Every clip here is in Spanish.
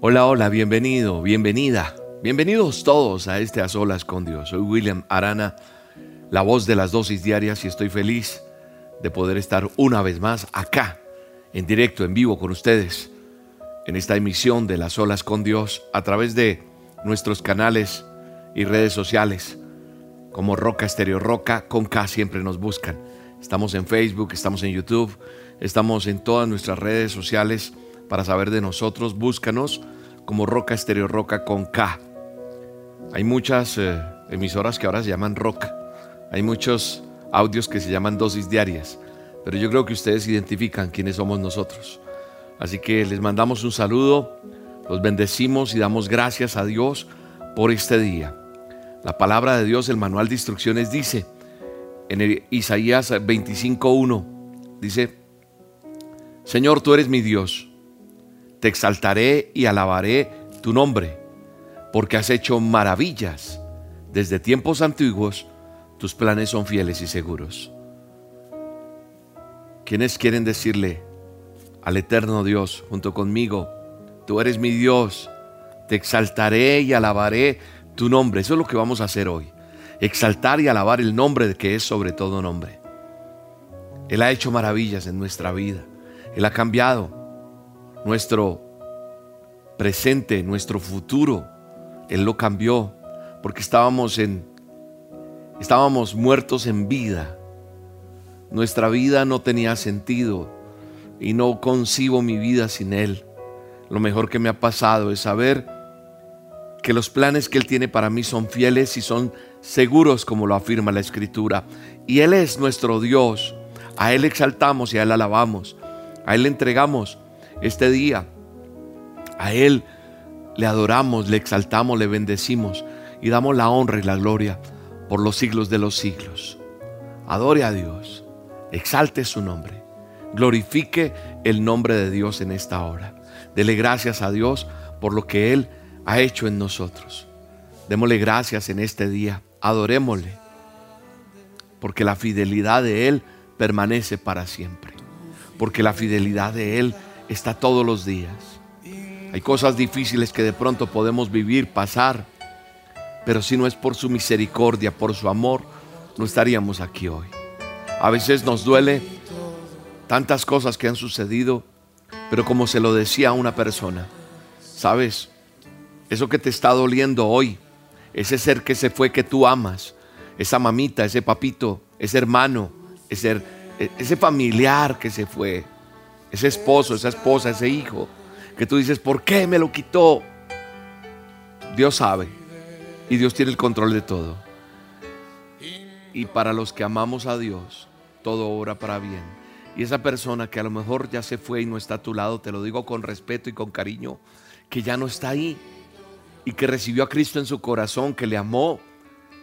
Hola, hola, bienvenido, bienvenida. Bienvenidos todos a este A Solas con Dios. Soy William Arana, la voz de las dosis diarias y estoy feliz de poder estar una vez más acá, en directo, en vivo con ustedes, en esta emisión de Las Solas con Dios a través de nuestros canales y redes sociales como Roca Estéreo Roca, con K siempre nos buscan. Estamos en Facebook, estamos en YouTube, estamos en todas nuestras redes sociales para saber de nosotros. Búscanos como Roca Estéreo Roca con K. Hay muchas eh, emisoras que ahora se llaman Roca. Hay muchos audios que se llaman dosis diarias. Pero yo creo que ustedes identifican quiénes somos nosotros. Así que les mandamos un saludo, los bendecimos y damos gracias a Dios por este día. La palabra de Dios, el manual de instrucciones dice en Isaías 25.1, dice, Señor, tú eres mi Dios te exaltaré y alabaré tu nombre, porque has hecho maravillas. Desde tiempos antiguos, tus planes son fieles y seguros. ¿Quiénes quieren decirle al eterno Dios junto conmigo, tú eres mi Dios, te exaltaré y alabaré tu nombre? Eso es lo que vamos a hacer hoy. Exaltar y alabar el nombre que es sobre todo nombre. Él ha hecho maravillas en nuestra vida. Él ha cambiado nuestro presente, nuestro futuro. Él lo cambió porque estábamos en estábamos muertos en vida. Nuestra vida no tenía sentido y no concibo mi vida sin él. Lo mejor que me ha pasado es saber que los planes que él tiene para mí son fieles y son seguros como lo afirma la escritura. Y él es nuestro Dios. A él exaltamos y a él alabamos. A él le entregamos este día. A Él le adoramos, le exaltamos, le bendecimos y damos la honra y la gloria por los siglos de los siglos. Adore a Dios, exalte su nombre, glorifique el nombre de Dios en esta hora. Dele gracias a Dios por lo que Él ha hecho en nosotros. Démosle gracias en este día, adorémosle, porque la fidelidad de Él permanece para siempre, porque la fidelidad de Él está todos los días. Hay cosas difíciles que de pronto podemos vivir, pasar, pero si no es por su misericordia, por su amor, no estaríamos aquí hoy. A veces nos duele tantas cosas que han sucedido, pero como se lo decía a una persona, sabes, eso que te está doliendo hoy, ese ser que se fue que tú amas, esa mamita, ese papito, ese hermano, ese, ese familiar que se fue, ese esposo, esa esposa, ese hijo, que tú dices, ¿por qué me lo quitó? Dios sabe y Dios tiene el control de todo. Y para los que amamos a Dios, todo obra para bien. Y esa persona que a lo mejor ya se fue y no está a tu lado, te lo digo con respeto y con cariño, que ya no está ahí y que recibió a Cristo en su corazón, que le amó,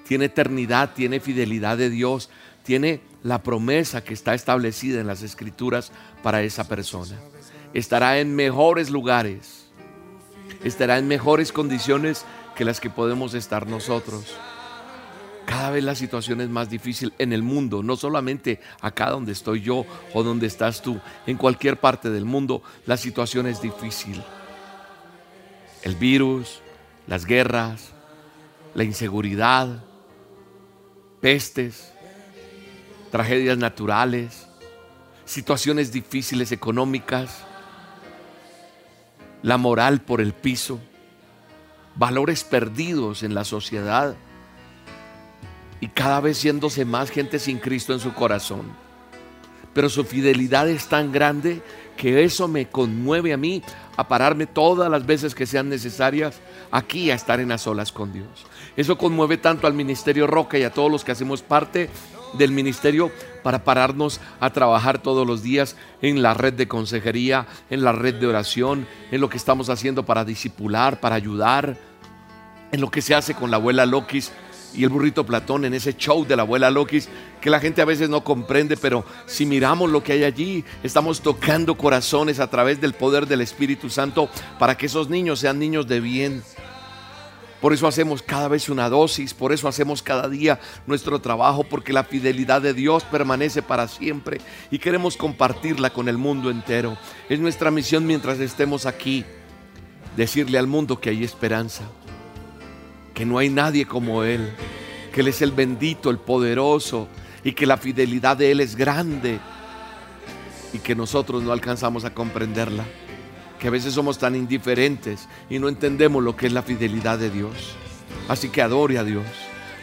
tiene eternidad, tiene fidelidad de Dios, tiene la promesa que está establecida en las escrituras para esa persona. Estará en mejores lugares, estará en mejores condiciones que las que podemos estar nosotros. Cada vez la situación es más difícil en el mundo, no solamente acá donde estoy yo o donde estás tú, en cualquier parte del mundo la situación es difícil. El virus, las guerras, la inseguridad, pestes, tragedias naturales, situaciones difíciles económicas, la moral por el piso, valores perdidos en la sociedad y cada vez siéndose más gente sin Cristo en su corazón. Pero su fidelidad es tan grande que eso me conmueve a mí a pararme todas las veces que sean necesarias aquí a estar en las olas con Dios. Eso conmueve tanto al Ministerio Roca y a todos los que hacemos parte del ministerio para pararnos a trabajar todos los días en la red de consejería, en la red de oración, en lo que estamos haciendo para disipular, para ayudar, en lo que se hace con la abuela Lokis y el burrito Platón, en ese show de la abuela Lokis, que la gente a veces no comprende, pero si miramos lo que hay allí, estamos tocando corazones a través del poder del Espíritu Santo para que esos niños sean niños de bien Por eso hacemos cada vez una dosis, por eso hacemos cada día nuestro trabajo, porque la fidelidad de Dios permanece para siempre y queremos compartirla con el mundo entero. Es nuestra misión mientras estemos aquí, decirle al mundo que hay esperanza, que no hay nadie como Él, que Él es el bendito, el poderoso y que la fidelidad de Él es grande y que nosotros no alcanzamos a comprenderla que a veces somos tan indiferentes y no entendemos lo que es la fidelidad de Dios. Así que adore a Dios.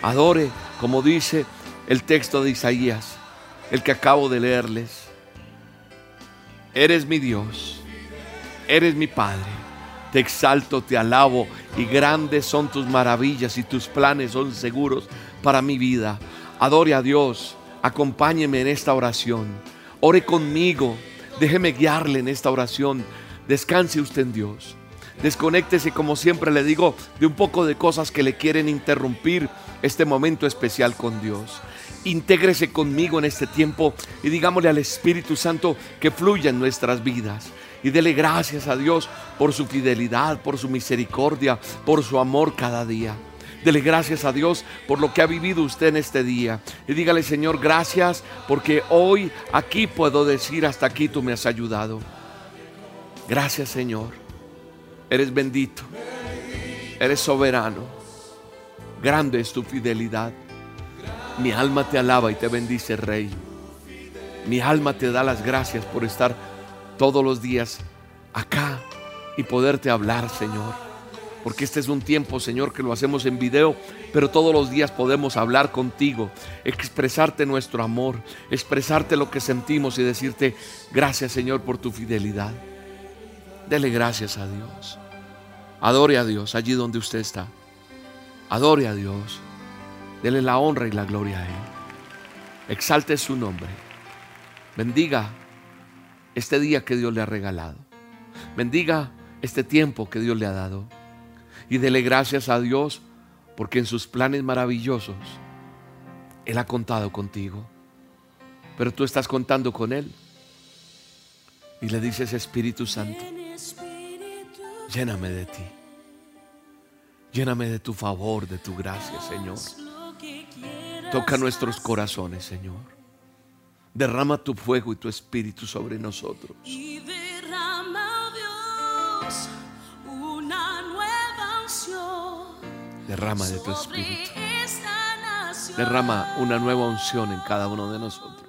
Adore, como dice el texto de Isaías, el que acabo de leerles. Eres mi Dios, eres mi Padre. Te exalto, te alabo y grandes son tus maravillas y tus planes son seguros para mi vida. Adore a Dios, acompáñeme en esta oración. Ore conmigo, déjeme guiarle en esta oración Descanse usted en Dios. Desconéctese, como siempre le digo, de un poco de cosas que le quieren interrumpir este momento especial con Dios. Intégrese conmigo en este tiempo y digámosle al Espíritu Santo que fluya en nuestras vidas. Y dele gracias a Dios por su fidelidad, por su misericordia, por su amor cada día. Dele gracias a Dios por lo que ha vivido usted en este día. Y dígale, Señor, gracias porque hoy aquí puedo decir, hasta aquí tú me has ayudado. Gracias Señor. Eres bendito. Eres soberano. Grande es tu fidelidad. Mi alma te alaba y te bendice, Rey. Mi alma te da las gracias por estar todos los días acá y poderte hablar, Señor. Porque este es un tiempo, Señor, que lo hacemos en video, pero todos los días podemos hablar contigo, expresarte nuestro amor, expresarte lo que sentimos y decirte gracias, Señor, por tu fidelidad. Dele gracias a Dios. Adore a Dios allí donde usted está. Adore a Dios. Dele la honra y la gloria a Él. Exalte su nombre. Bendiga este día que Dios le ha regalado. Bendiga este tiempo que Dios le ha dado. Y dele gracias a Dios porque en sus planes maravillosos Él ha contado contigo. Pero tú estás contando con Él. Y le dices Espíritu Santo lléname de ti. Lléname de tu favor, de tu gracia, Señor. Toca nuestros corazones, Señor. Derrama tu fuego y tu espíritu sobre nosotros. Y derrama, Dios, una nueva unción. Derrama de tu espíritu. Derrama una nueva unción en cada uno de nosotros.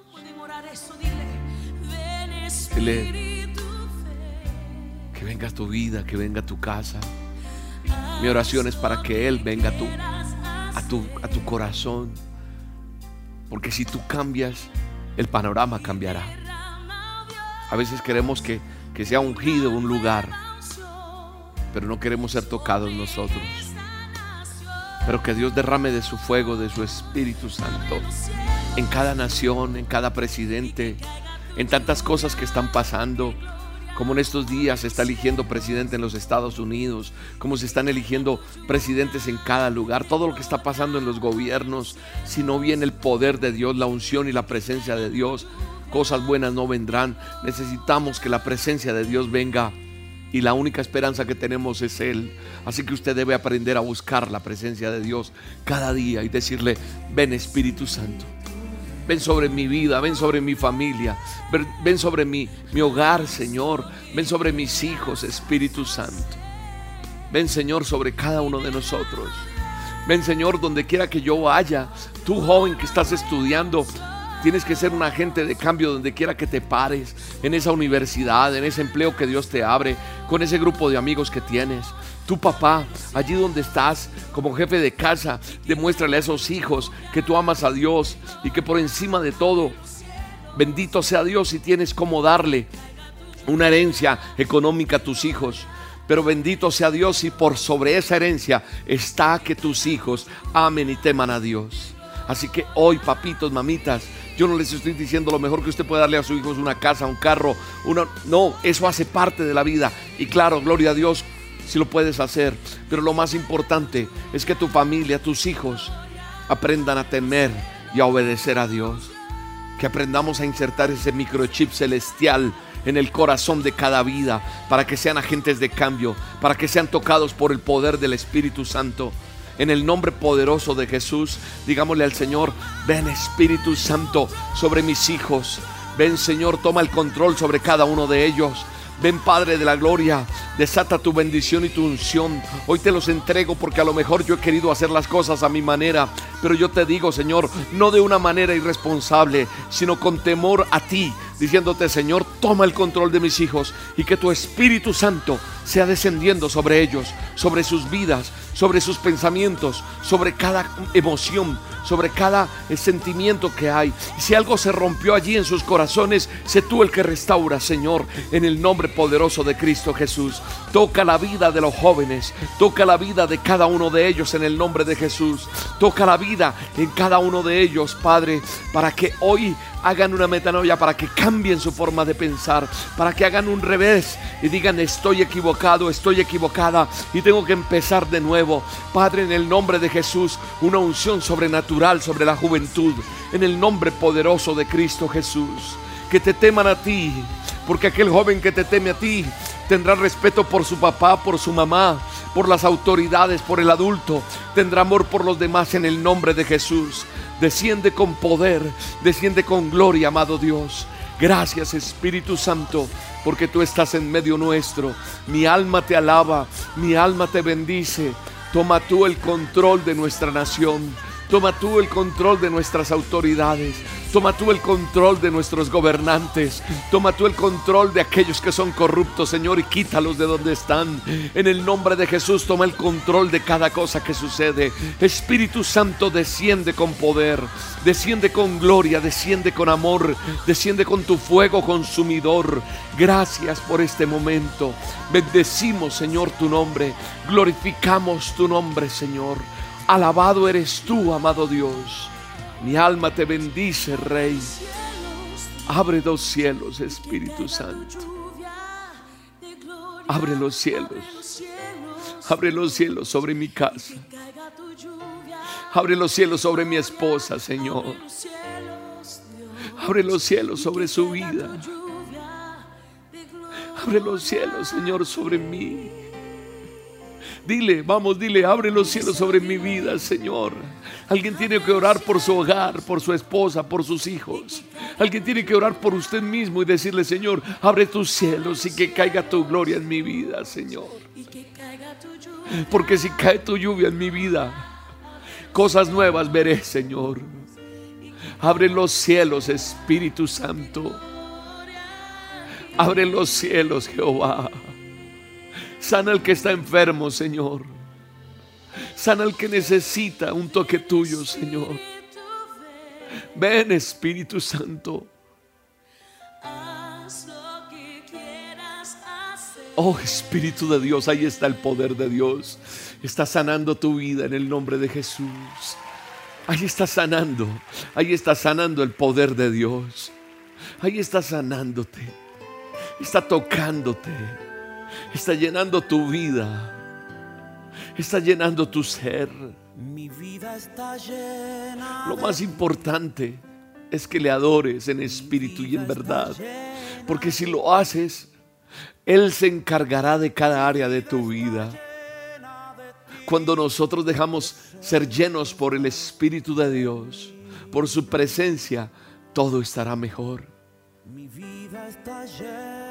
Dile, que venga tu vida, que venga tu casa. Mi oración es para que Él venga a tu, a tu, a tu corazón. Porque si tú cambias, el panorama cambiará. A veces queremos que, que sea ungido un lugar, pero no queremos ser tocados nosotros. Pero que Dios derrame de su fuego, de su Espíritu Santo, en cada nación, en cada presidente, en tantas cosas que están pasando como en estos días se está eligiendo presidente en los Estados Unidos, como se están eligiendo presidentes en cada lugar, todo lo que está pasando en los gobiernos, si no viene el poder de Dios, la unción y la presencia de Dios, cosas buenas no vendrán. Necesitamos que la presencia de Dios venga y la única esperanza que tenemos es Él. Así que usted debe aprender a buscar la presencia de Dios cada día y decirle, ven Espíritu Santo. Ven sobre mi vida, ven sobre mi familia, ven sobre mi, mi hogar, Señor. Ven sobre mis hijos, Espíritu Santo. Ven, Señor, sobre cada uno de nosotros. Ven, Señor, donde quiera que yo vaya. Tú, joven que estás estudiando, tienes que ser un agente de cambio donde quiera que te pares, en esa universidad, en ese empleo que Dios te abre, con ese grupo de amigos que tienes. Tu papá, allí donde estás, como jefe de casa, demuéstrale a esos hijos que tú amas a Dios y que por encima de todo, bendito sea Dios si tienes como darle una herencia económica a tus hijos. Pero bendito sea Dios y por sobre esa herencia está que tus hijos amen y teman a Dios. Así que hoy, papitos, mamitas, yo no les estoy diciendo lo mejor que usted puede darle a sus hijos una casa, un carro, una... No, eso hace parte de la vida. Y claro, gloria a Dios, si lo puedes hacer. Pero lo más importante es que tu familia, tus hijos, aprendan a temer y a obedecer a Dios. Que aprendamos a insertar ese microchip celestial en el corazón de cada vida, para que sean agentes de cambio, para que sean tocados por el poder del Espíritu Santo. En el nombre poderoso de Jesús, digámosle al Señor, ven Espíritu Santo sobre mis hijos. Ven Señor, toma el control sobre cada uno de ellos. Ven Padre de la Gloria, desata tu bendición y tu unción. Hoy te los entrego porque a lo mejor yo he querido hacer las cosas a mi manera, pero yo te digo Señor, no de una manera irresponsable, sino con temor a ti, diciéndote Señor, toma el control de mis hijos y que tu Espíritu Santo sea descendiendo sobre ellos, sobre sus vidas, sobre sus pensamientos, sobre cada emoción, sobre cada sentimiento que hay. Si algo se rompió allí en sus corazones, sé tú el que restaura, Señor, en el nombre poderoso de Cristo Jesús. Toca la vida de los jóvenes, toca la vida de cada uno de ellos en el nombre de Jesús. Toca la vida en cada uno de ellos, Padre, para que hoy hagan una metanoia, para que cambien su forma de pensar, para que hagan un revés y digan estoy equivocado, estoy equivocada y tengo que empezar de nuevo. Padre, en el nombre de Jesús, una unción sobrenatural sobre la juventud, en el nombre poderoso de Cristo Jesús. Que te teman a ti, porque aquel joven que te teme a ti tendrá respeto por su papá, por su mamá, por las autoridades, por el adulto, tendrá amor por los demás en el nombre de Jesús. Desciende con poder, desciende con gloria, amado Dios. Gracias Espíritu Santo, porque tú estás en medio nuestro. Mi alma te alaba, mi alma te bendice. Toma tú el control de nuestra nación. Toma tú el control de nuestras autoridades. Toma tú el control de nuestros gobernantes. Toma tú el control de aquellos que son corruptos, Señor, y quítalos de donde están. En el nombre de Jesús, toma el control de cada cosa que sucede. Espíritu Santo, desciende con poder, desciende con gloria, desciende con amor, desciende con tu fuego consumidor. Gracias por este momento. Bendecimos, Señor, tu nombre. Glorificamos tu nombre, Señor. Alabado eres tú, amado Dios. Mi alma te bendice, Rey. Abre los cielos, Espíritu Santo. Abre los cielos. Abre los cielos sobre mi casa. Abre los cielos sobre mi esposa, Señor. Abre los cielos sobre su vida. Abre los cielos, Señor, sobre mí. Dile, vamos, dile, abre los cielos sobre mi vida, Señor. Alguien tiene que orar por su hogar, por su esposa, por sus hijos. Alguien tiene que orar por usted mismo y decirle, Señor, abre tus cielos y que caiga tu gloria en mi vida, Señor. Porque si cae tu lluvia en mi vida, cosas nuevas veré, Señor. Abre los cielos, Espíritu Santo. Abre los cielos, Jehová. Sana al que está enfermo, Señor. Sana al que necesita un toque tuyo, Señor. Ven, Espíritu Santo. Oh Espíritu de Dios, ahí está el poder de Dios. Está sanando tu vida en el nombre de Jesús. Ahí está sanando. Ahí está sanando el poder de Dios. Ahí está sanándote. Está tocándote está llenando tu vida, está llenando tu ser. Mi vida está llena. Lo más importante es que le adores en espíritu y en verdad, porque si lo haces, Él se encargará de cada área de tu vida. Cuando nosotros dejamos ser llenos por el Espíritu de Dios, por su presencia, todo estará mejor. Mi vida está llena.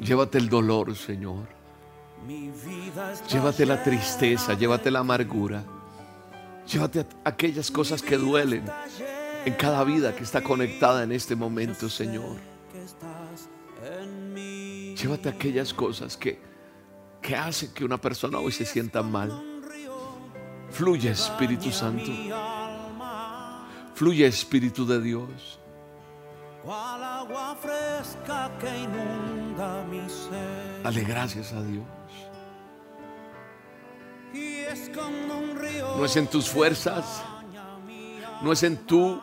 Llévate el dolor, Señor. Llévate la tristeza, llévate la amargura. Llévate aquellas cosas que duelen en cada vida que está conectada en este momento, Señor. Llévate aquellas cosas que, que hacen que una persona hoy se sienta mal. Fluye Espíritu Santo. Fluye Espíritu de Dios agua fresca que inunda mi ser. Dale gracias a Dios. No es en tus fuerzas, no es en tu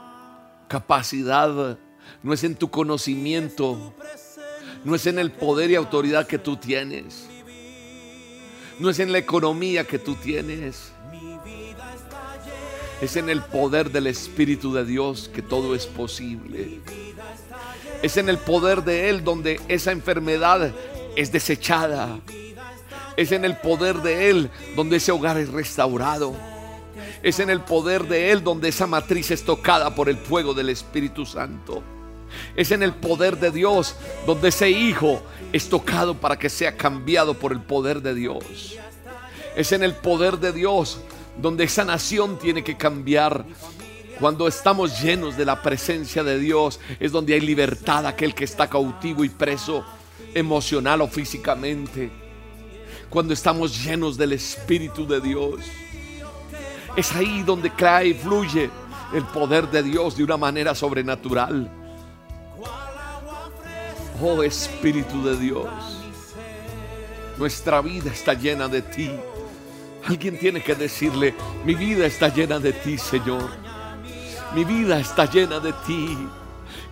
capacidad, no es en tu conocimiento, no es en el poder y autoridad que tú tienes, no es en la economía que tú tienes, es en el poder del Espíritu de Dios que todo es posible. Es en el poder de Él donde esa enfermedad es desechada. Es en el poder de Él donde ese hogar es restaurado. Es en el poder de Él donde esa matriz es tocada por el fuego del Espíritu Santo. Es en el poder de Dios donde ese hijo es tocado para que sea cambiado por el poder de Dios. Es en el poder de Dios donde esa nación tiene que cambiar. Cuando estamos llenos de la presencia de Dios es donde hay libertad aquel que está cautivo y preso emocional o físicamente. Cuando estamos llenos del Espíritu de Dios. Es ahí donde cae y fluye el poder de Dios de una manera sobrenatural. Oh Espíritu de Dios, nuestra vida está llena de ti. Alguien tiene que decirle, mi vida está llena de ti, Señor. Mi vida está llena de ti.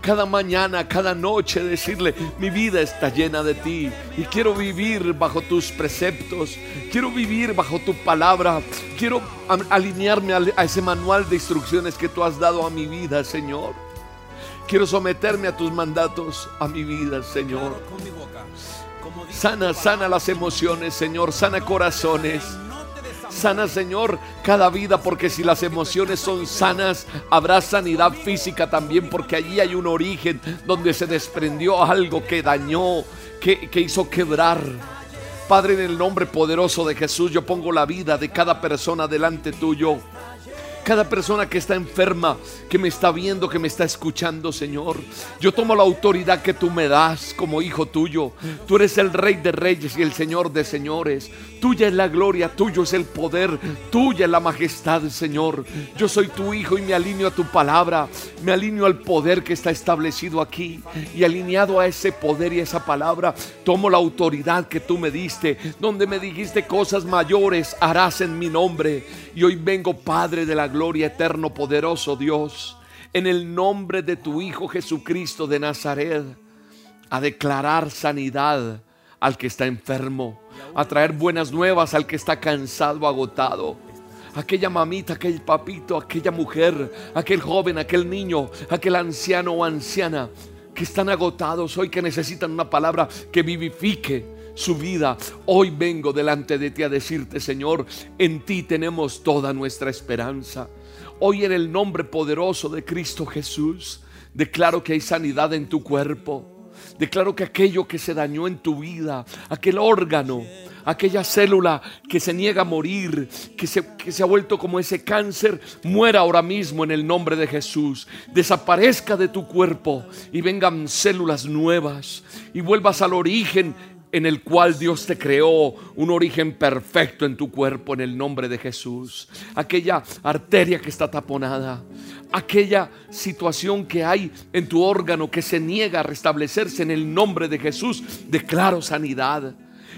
Cada mañana, cada noche decirle, mi vida está llena de ti y quiero vivir bajo tus preceptos, quiero vivir bajo tu palabra, quiero alinearme a ese manual de instrucciones que tú has dado a mi vida, Señor. Quiero someterme a tus mandatos, a mi vida, Señor. Sana, sana las emociones, Señor, sana corazones. Sana, Señor, cada vida, porque si las emociones son sanas, habrá sanidad física también, porque allí hay un origen donde se desprendió algo que dañó, que, que hizo quebrar. Padre, en el nombre poderoso de Jesús, yo pongo la vida de cada persona delante tuyo cada persona que está enferma, que me está viendo, que me está escuchando, Señor. Yo tomo la autoridad que tú me das como hijo tuyo. Tú eres el rey de reyes y el señor de señores. Tuya es la gloria, tuyo es el poder, tuya es la majestad, Señor. Yo soy tu hijo y me alineo a tu palabra, me alineo al poder que está establecido aquí y alineado a ese poder y esa palabra, tomo la autoridad que tú me diste, donde me dijiste cosas mayores harás en mi nombre. Y hoy vengo, Padre de la gloria, eterno, poderoso Dios, en el nombre de tu Hijo Jesucristo de Nazaret, a declarar sanidad al que está enfermo, a traer buenas nuevas al que está cansado, agotado. Aquella mamita, aquel papito, aquella mujer, aquel joven, aquel niño, aquel anciano o anciana que están agotados hoy, que necesitan una palabra que vivifique su vida. Hoy vengo delante de ti a decirte, Señor, en ti tenemos toda nuestra esperanza. Hoy en el nombre poderoso de Cristo Jesús, declaro que hay sanidad en tu cuerpo. Declaro que aquello que se dañó en tu vida, aquel órgano, aquella célula que se niega a morir, que se, que se, ha vuelto como ese cáncer, muera ahora mismo en el nombre de Jesús. Desaparezca de tu cuerpo y vengan células nuevas y vuelvas al origen en el cual Dios te creó un origen perfecto en tu cuerpo en el nombre de Jesús. Aquella arteria que está taponada, aquella situación que hay en tu órgano que se niega a restablecerse en el nombre de Jesús, declaro sanidad.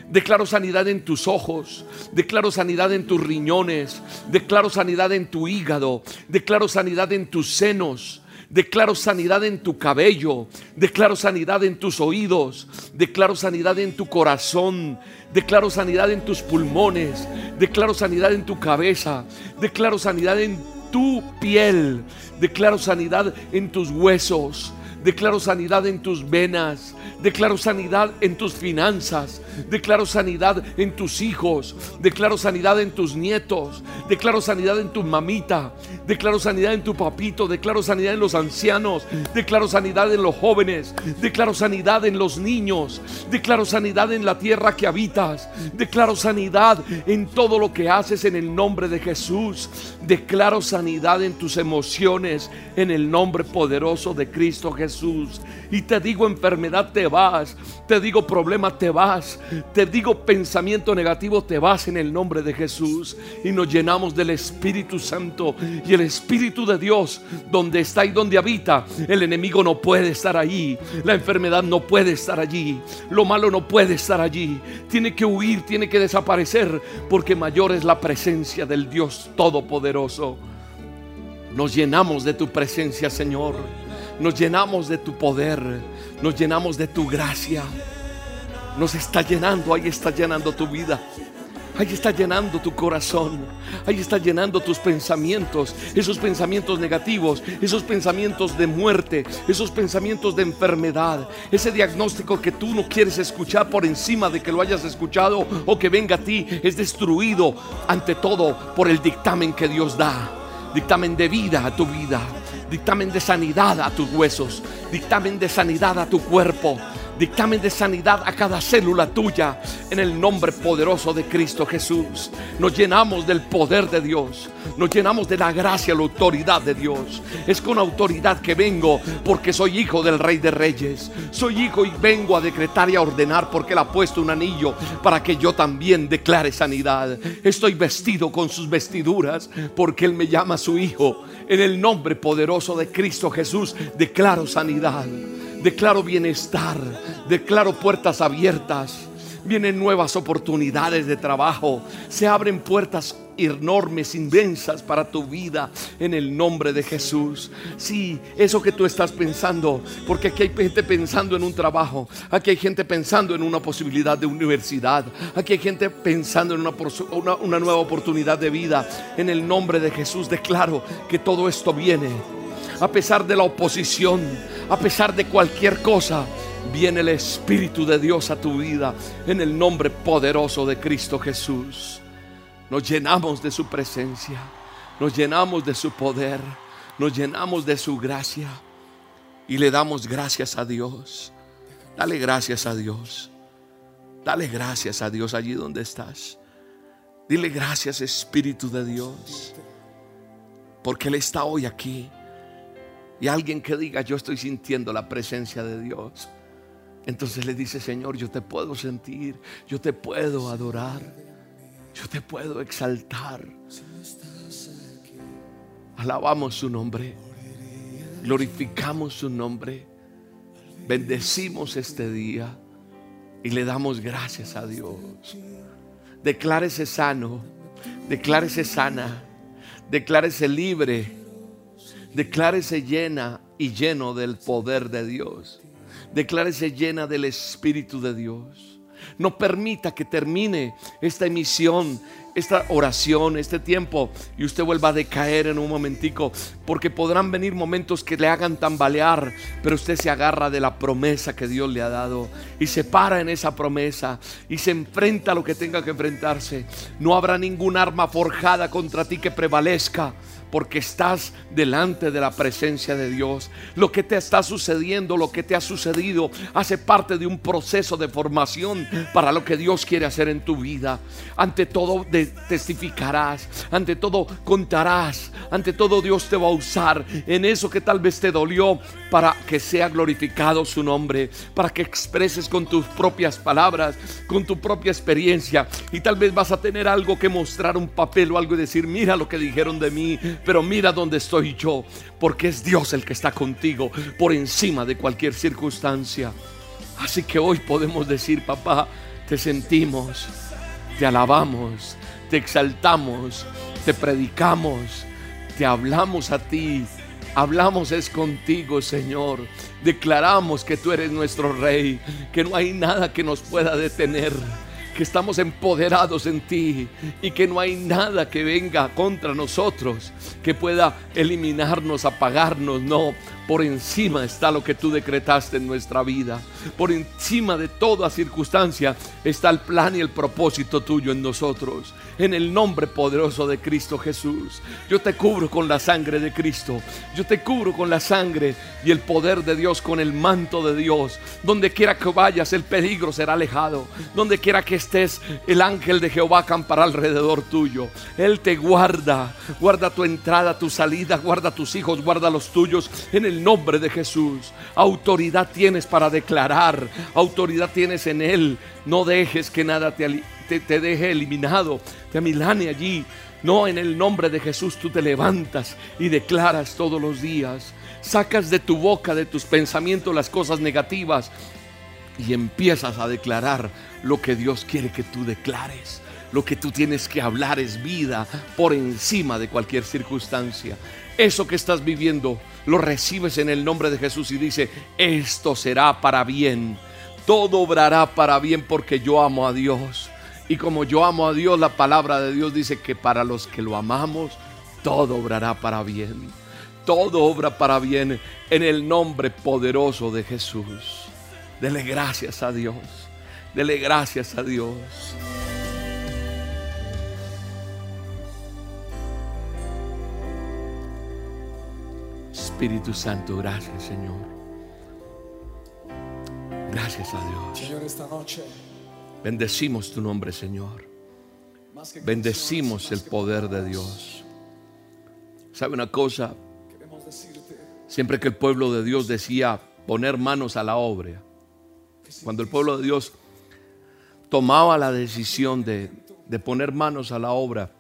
Declaro sanidad en tus ojos, declaro sanidad en tus riñones, declaro sanidad en tu hígado, declaro sanidad en tus senos, Declaro sanidad en tu cabello. Declaro sanidad en tus oídos. Declaro sanidad en tu corazón. Declaro sanidad en tus pulmones. Declaro sanidad en tu cabeza. Declaro sanidad en tu piel. Declaro sanidad en tus huesos. Declaro sanidad en tus venas. Declaro sanidad en tus finanzas. Declaro sanidad en tus hijos. Declaro sanidad en tus nietos. Declaro sanidad en tu mamita. Declaro sanidad en tu papito. Declaro sanidad en los ancianos. Declaro sanidad en los jóvenes. Declaro sanidad en los niños. Declaro sanidad en la tierra que habitas. Declaro sanidad en todo lo que haces en el nombre de Jesús. Declaro sanidad en tus emociones en el nombre poderoso de Cristo Jesús. Y te digo enfermedad te vas. Te digo problema te vas. Te digo pensamiento negativo, te vas en el nombre de Jesús y nos llenamos del Espíritu Santo y el Espíritu de Dios, donde está y donde habita, el enemigo no puede estar allí, la enfermedad no puede estar allí, lo malo no puede estar allí, tiene que huir, tiene que desaparecer, porque mayor es la presencia del Dios Todopoderoso. Nos llenamos de tu presencia, Señor. Nos llenamos de tu poder. Nos llenamos de tu gracia nos está llenando, ahí está llenando tu vida. Ahí está llenando tu corazón. Ahí está llenando tus pensamientos. Esos pensamientos negativos. Esos pensamientos de muerte. Esos pensamientos de enfermedad. Ese diagnóstico que tú no quieres escuchar por encima de que lo hayas escuchado o que venga a ti. Es destruido ante todo por el dictamen que Dios da. Dictamen de vida a tu vida. Dictamen de sanidad a tus huesos. Dictamen de sanidad a tu cuerpo dictamen de sanidad a cada célula tuya en el nombre poderoso de Cristo Jesús. Nos llenamos del poder de Dios, nos llenamos de la gracia, la autoridad de Dios. Es con autoridad que vengo porque soy hijo del Rey de Reyes. Soy hijo y vengo a decretar y a ordenar porque Él ha puesto un anillo para que yo también declare sanidad. Estoy vestido con sus vestiduras porque Él me llama su hijo. En el nombre poderoso de Cristo Jesús declaro sanidad declaro bienestar, declaro puertas abiertas. Vienen nuevas oportunidades de trabajo. Se abren puertas enormes, inmensas para tu vida en el nombre de Jesús. Sí, eso que tú estás pensando, porque aquí hay gente pensando en un trabajo, aquí hay gente pensando en una posibilidad de universidad, aquí hay gente pensando en una, una, una nueva oportunidad de vida. En el nombre de Jesús declaro que todo esto viene a pesar de la oposición, a pesar de cualquier cosa, viene el Espíritu de Dios a tu vida en el nombre poderoso de Cristo Jesús. Nos llenamos de su presencia, nos llenamos de su poder, nos llenamos de su gracia y le damos gracias a Dios. Dale gracias a Dios. Dale gracias a Dios allí donde estás. Dile gracias Espíritu de Dios, porque Él está hoy aquí y alguien que diga, yo estoy sintiendo la presencia de Dios. Entonces le dice, Señor, yo te puedo sentir, yo te puedo adorar, yo te puedo exaltar. Alabamos su nombre, glorificamos su nombre, bendecimos este día y le damos gracias a Dios. Declárese sano, declárese sana, declárese libre Declárese llena y lleno del poder de Dios. Declárese llena del Espíritu de Dios. No permita que termine esta emisión, esta oración, este tiempo y usted vuelva a decaer en un momentico, porque podrán venir momentos que le hagan tambalear, pero usted se agarra de la promesa que Dios le ha dado y se para en esa promesa y se enfrenta a lo que tenga que enfrentarse. No habrá ningún arma forjada contra ti que prevalezca porque estás delante de la presencia de Dios. Lo que te está sucediendo, lo que te ha sucedido, hace parte de un proceso de formación para lo que Dios quiere hacer en tu vida. Ante todo testificarás, ante todo contarás, ante todo Dios te va a usar en eso que tal vez te dolió para que sea glorificado su nombre, para que expreses con tus propias palabras, con tu propia experiencia y tal vez vas a tener algo que mostrar, un papel o algo y decir, mira lo que dijeron de mí, pero mira dónde estoy yo, porque es Dios el que está contigo por encima de cualquier circunstancia. Así que hoy podemos decir, papá, te sentimos, te alabamos, te exaltamos, te predicamos, te hablamos a ti. Hablamos es contigo, Señor. Declaramos que tú eres nuestro Rey, que no hay nada que nos pueda detener que estamos empoderados en ti y que no hay nada que venga contra nosotros que pueda eliminarnos, apagarnos. No, por encima está lo que tú decretaste en nuestra vida. Por encima de toda circunstancia está el plan y el propósito tuyo en nosotros. En el nombre poderoso de Cristo Jesús. Yo te cubro con la sangre de Cristo. Yo te cubro con la sangre y el poder de Dios, con el manto de Dios. Donde quiera que vayas, el peligro será alejado. Donde quiera que estés, el ángel de Jehová acampará alrededor tuyo. Él te guarda. Guarda tu entrada, tu salida. Guarda tus hijos, guarda los tuyos. En el nombre de Jesús. Autoridad tienes para declarar. Autoridad tienes en Él. No dejes que nada te, te, deje eliminado. Te amilane allí. No, en el nombre de Jesús tú te levantas y declaras todos los días. Sacas de tu boca, de tus pensamientos las cosas negativas y empiezas a declarar lo que Dios quiere que tú declares. Lo que tú tienes que hablar es vida por encima de cualquier circunstancia. Eso que estás viviendo lo recibes en el nombre de Jesús y dice, esto será para bien. Todo obrará para bien porque yo amo a Dios. Y como yo amo a Dios, la palabra de Dios dice que para los que lo amamos, todo obrará para bien. Todo obra para bien en el nombre poderoso de Jesús. Dele gracias a Dios. Dele gracias a Dios. Espíritu Santo, gracias Señor. Gracias a Dios. Señor, esta noche, Bendecimos tu nombre, Señor. Bendecimos el poder de Dios. ¿Sabe una cosa? Siempre que el pueblo de Dios decía poner manos a la obra, cuando el pueblo de Dios tomaba la decisión de, de poner manos a la obra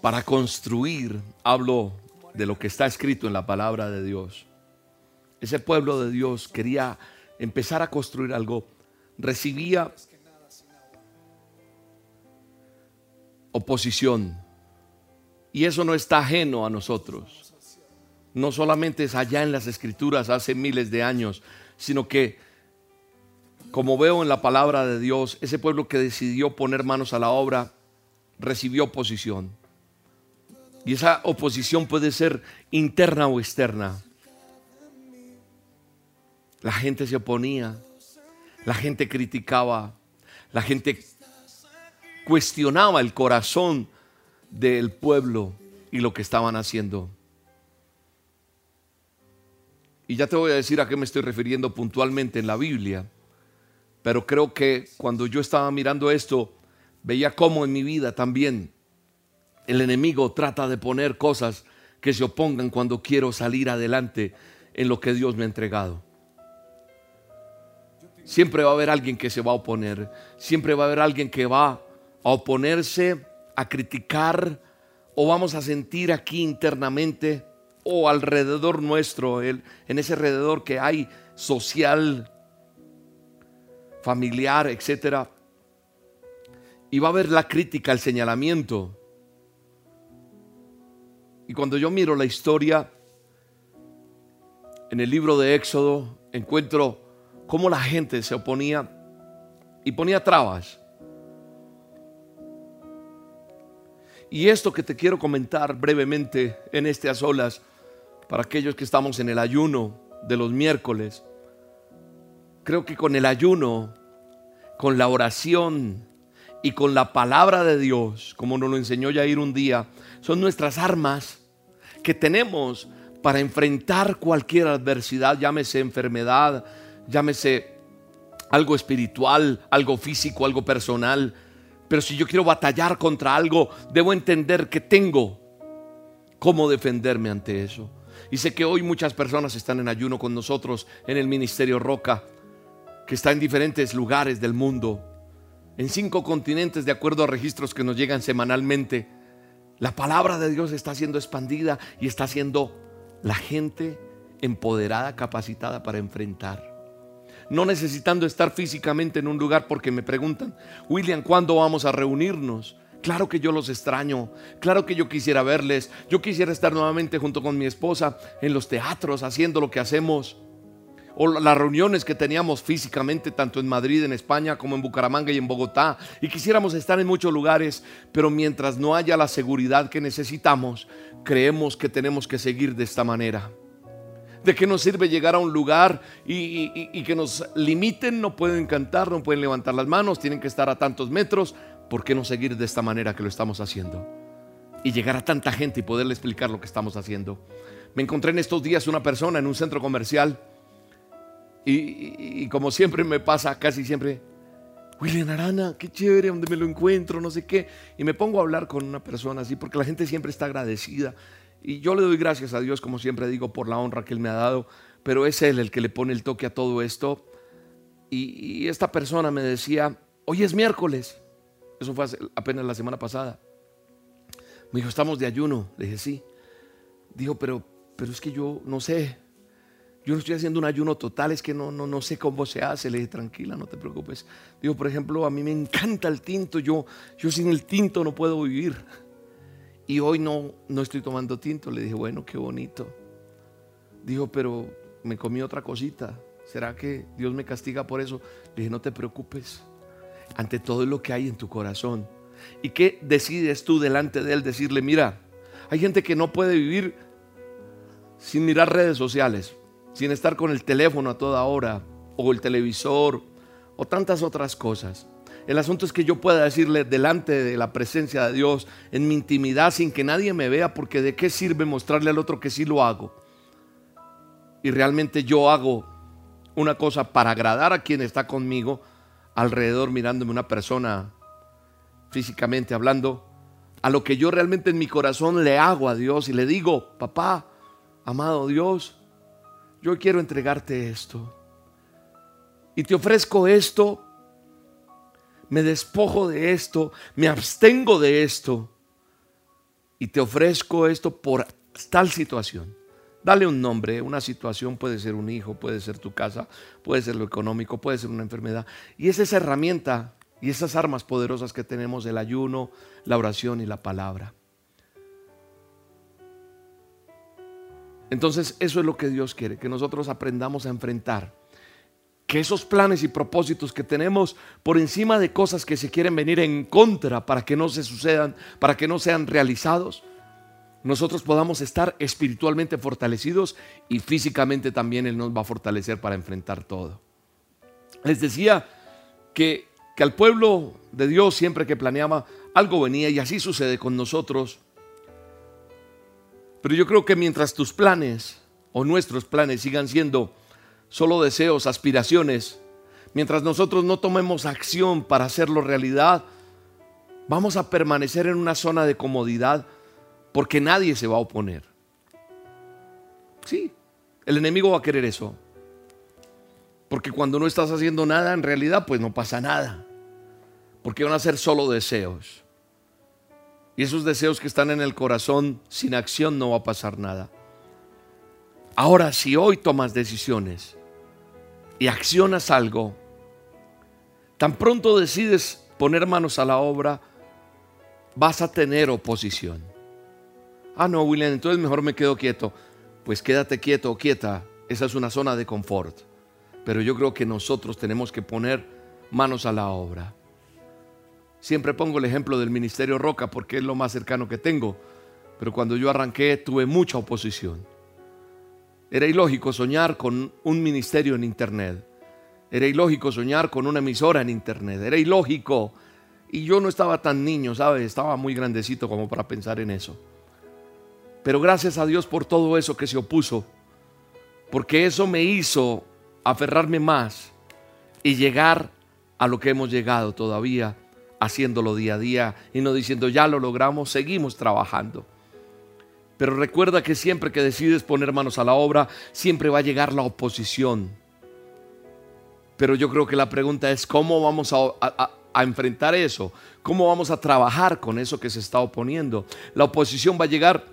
para construir, hablo de lo que está escrito en la palabra de Dios. Ese pueblo de Dios quería empezar a construir algo, recibía oposición. Y eso no está ajeno a nosotros. No solamente es allá en las escrituras hace miles de años, sino que, como veo en la palabra de Dios, ese pueblo que decidió poner manos a la obra recibió oposición. Y esa oposición puede ser interna o externa. La gente se oponía, la gente criticaba, la gente cuestionaba el corazón del pueblo y lo que estaban haciendo. Y ya te voy a decir a qué me estoy refiriendo puntualmente en la Biblia, pero creo que cuando yo estaba mirando esto, veía cómo en mi vida también el enemigo trata de poner cosas que se opongan cuando quiero salir adelante en lo que Dios me ha entregado. Siempre va a haber alguien que se va a oponer, siempre va a haber alguien que va a oponerse, a criticar, o vamos a sentir aquí internamente o alrededor nuestro, en ese alrededor que hay social, familiar, etcétera. Y va a haber la crítica, el señalamiento. Y cuando yo miro la historia en el libro de Éxodo, encuentro cómo la gente se oponía y ponía trabas. Y esto que te quiero comentar brevemente en este a solas, para aquellos que estamos en el ayuno de los miércoles, creo que con el ayuno, con la oración y con la palabra de Dios, como nos lo enseñó Yair un día, son nuestras armas que tenemos para enfrentar cualquier adversidad, llámese enfermedad, llámese algo espiritual, algo físico, algo personal. Pero si yo quiero batallar contra algo, debo entender que tengo cómo defenderme ante eso. Y sé que hoy muchas personas están en ayuno con nosotros en el Ministerio Roca, que está en diferentes lugares del mundo, en cinco continentes de acuerdo a registros que nos llegan semanalmente. La palabra de Dios está siendo expandida y está siendo la gente empoderada, capacitada para enfrentar no necesitando estar físicamente en un lugar porque me preguntan, William, ¿cuándo vamos a reunirnos? Claro que yo los extraño, claro que yo quisiera verles, yo quisiera estar nuevamente junto con mi esposa en los teatros haciendo lo que hacemos, o las reuniones que teníamos físicamente tanto en Madrid, en España, como en Bucaramanga y en Bogotá, y quisiéramos estar en muchos lugares, pero mientras no haya la seguridad que necesitamos, creemos que tenemos que seguir de esta manera. ¿De qué nos sirve llegar a un lugar y, que nos limiten? No pueden cantar, no pueden levantar las manos, tienen que estar a tantos metros. ¿Por qué no seguir de esta manera que lo estamos haciendo? Y llegar a tanta gente y poderle explicar lo que estamos haciendo. Me encontré en estos días una persona en un centro comercial y como siempre me pasa, casi siempre, William Arana, qué chévere, donde me lo encuentro, no sé qué. Y me pongo a hablar con una persona así, porque la gente siempre está agradecida. Y yo le doy gracias a Dios, como siempre digo, por la honra que Él me ha dado, pero es Él el que le pone el toque a todo esto. Y, esta persona me decía, hoy es miércoles. Eso fue apenas la semana pasada. Me dijo, estamos de ayuno. Le dije, sí. Dijo, pero, pero es que yo no sé. Yo no estoy haciendo un ayuno total, es que no, no, no sé cómo se hace. Le dije, tranquila, no te preocupes. Digo, por ejemplo, a mí me encanta el tinto. Yo, yo sin el tinto no puedo vivir. Y hoy no, no estoy tomando tinto. Le dije, bueno, qué bonito. Dijo, pero me comí otra cosita. ¿Será que Dios me castiga por eso? Le dije, no te preocupes. ante todo lo que hay en tu corazón. ¿Y qué decides tú delante de Él? Decirle, mira, hay gente que no puede vivir sin mirar redes sociales, sin estar con el teléfono a toda hora, o el televisor, o tantas otras cosas. El asunto es que yo pueda decirle delante de la presencia de Dios, en mi intimidad, sin que nadie me vea, porque de qué sirve mostrarle al otro que sí lo hago. Y realmente yo hago una cosa para agradar a quien está conmigo, alrededor mirándome una persona físicamente hablando, a lo que yo realmente en mi corazón le hago a Dios y le digo, papá, amado Dios, yo quiero entregarte esto. Y te ofrezco esto me despojo de esto, me abstengo de esto y te ofrezco esto por tal situación. Dale un nombre, una situación puede ser un hijo, puede ser tu casa, puede ser lo económico, puede ser una enfermedad. Y es esa herramienta y esas armas poderosas que tenemos, el ayuno, la oración y la palabra. Entonces eso es lo que Dios quiere, que nosotros aprendamos a enfrentar que esos planes y propósitos que tenemos por encima de cosas que se quieren venir en contra para que no se sucedan, para que no sean realizados, nosotros podamos estar espiritualmente fortalecidos y físicamente también Él nos va a fortalecer para enfrentar todo. Les decía que, que al pueblo de Dios siempre que planeaba algo venía y así sucede con nosotros. Pero yo creo que mientras tus planes o nuestros planes sigan siendo solo deseos, aspiraciones, mientras nosotros no tomemos acción para hacerlo realidad, vamos a permanecer en una zona de comodidad porque nadie se va a oponer. Sí, el enemigo va a querer eso. Porque cuando no estás haciendo nada, en realidad, pues no pasa nada. Porque van a ser solo deseos. Y esos deseos que están en el corazón, sin acción no va a pasar nada. Ahora, si hoy tomas decisiones y accionas algo, tan pronto decides poner manos a la obra, vas a tener oposición. Ah, no, William, entonces mejor me quedo quieto. Pues quédate quieto o quieta. Esa es una zona de confort. Pero yo creo que nosotros tenemos que poner manos a la obra. Siempre pongo el ejemplo del Ministerio Roca porque es lo más cercano que tengo. Pero cuando yo arranqué tuve mucha oposición. Era ilógico soñar con un ministerio en Internet. Era ilógico soñar con una emisora en Internet. Era ilógico. Y yo no estaba tan niño, ¿sabes? Estaba muy grandecito como para pensar en eso. Pero gracias a Dios por todo eso que se opuso. Porque eso me hizo aferrarme más y llegar a lo que hemos llegado todavía, haciéndolo día a día y no diciendo ya lo logramos, seguimos trabajando. Pero recuerda que siempre que decides poner manos a la obra, siempre va a llegar la oposición. Pero yo creo que la pregunta es cómo vamos a, enfrentar eso, cómo vamos a trabajar con eso que se está oponiendo. La oposición va a llegar